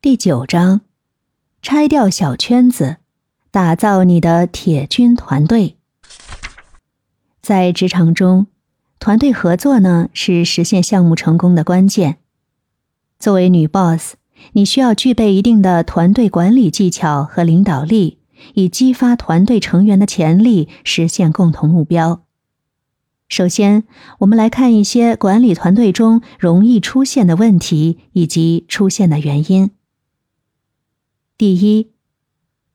第九章：拆掉小圈子，打造你的铁军团队。在职场中，团队合作呢是实现项目成功的关键。作为女 boss，你需要具备一定的团队管理技巧和领导力，以激发团队成员的潜力，实现共同目标。首先，我们来看一些管理团队中容易出现的问题以及出现的原因。第一，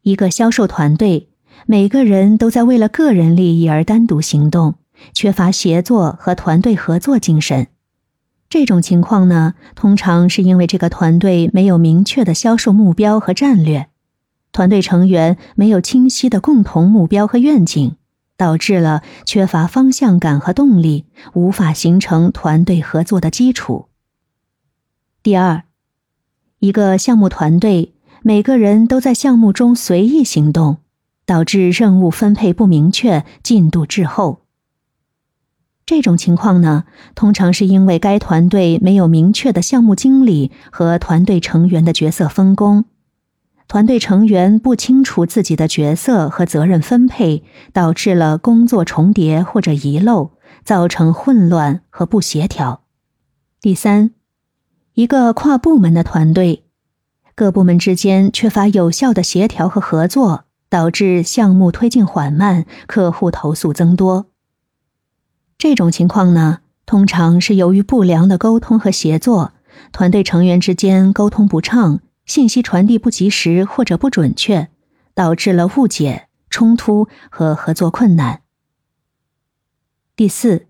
一个销售团队，每个人都在为了个人利益而单独行动，缺乏协作和团队合作精神。这种情况呢，通常是因为这个团队没有明确的销售目标和战略，团队成员没有清晰的共同目标和愿景。导致了缺乏方向感和动力，无法形成团队合作的基础。第二，一个项目团队每个人都在项目中随意行动，导致任务分配不明确，进度滞后。这种情况呢，通常是因为该团队没有明确的项目经理和团队成员的角色分工。团队成员不清楚自己的角色和责任分配，导致了工作重叠或者遗漏，造成混乱和不协调。第三，一个跨部门的团队，各部门之间缺乏有效的协调和合作，导致项目推进缓慢，客户投诉增多。这种情况呢，通常是由于不良的沟通和协作，团队成员之间沟通不畅。信息传递不及时或者不准确，导致了误解、冲突和合作困难。第四，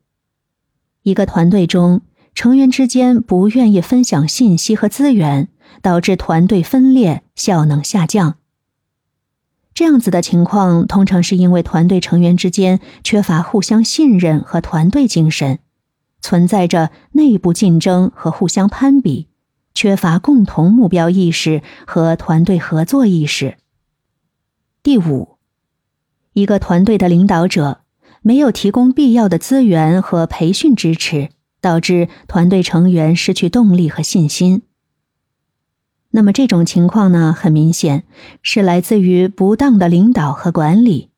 一个团队中成员之间不愿意分享信息和资源，导致团队分裂、效能下降。这样子的情况，通常是因为团队成员之间缺乏互相信任和团队精神，存在着内部竞争和互相攀比。缺乏共同目标意识和团队合作意识。第五，一个团队的领导者没有提供必要的资源和培训支持，导致团队成员失去动力和信心。那么这种情况呢，很明显是来自于不当的领导和管理，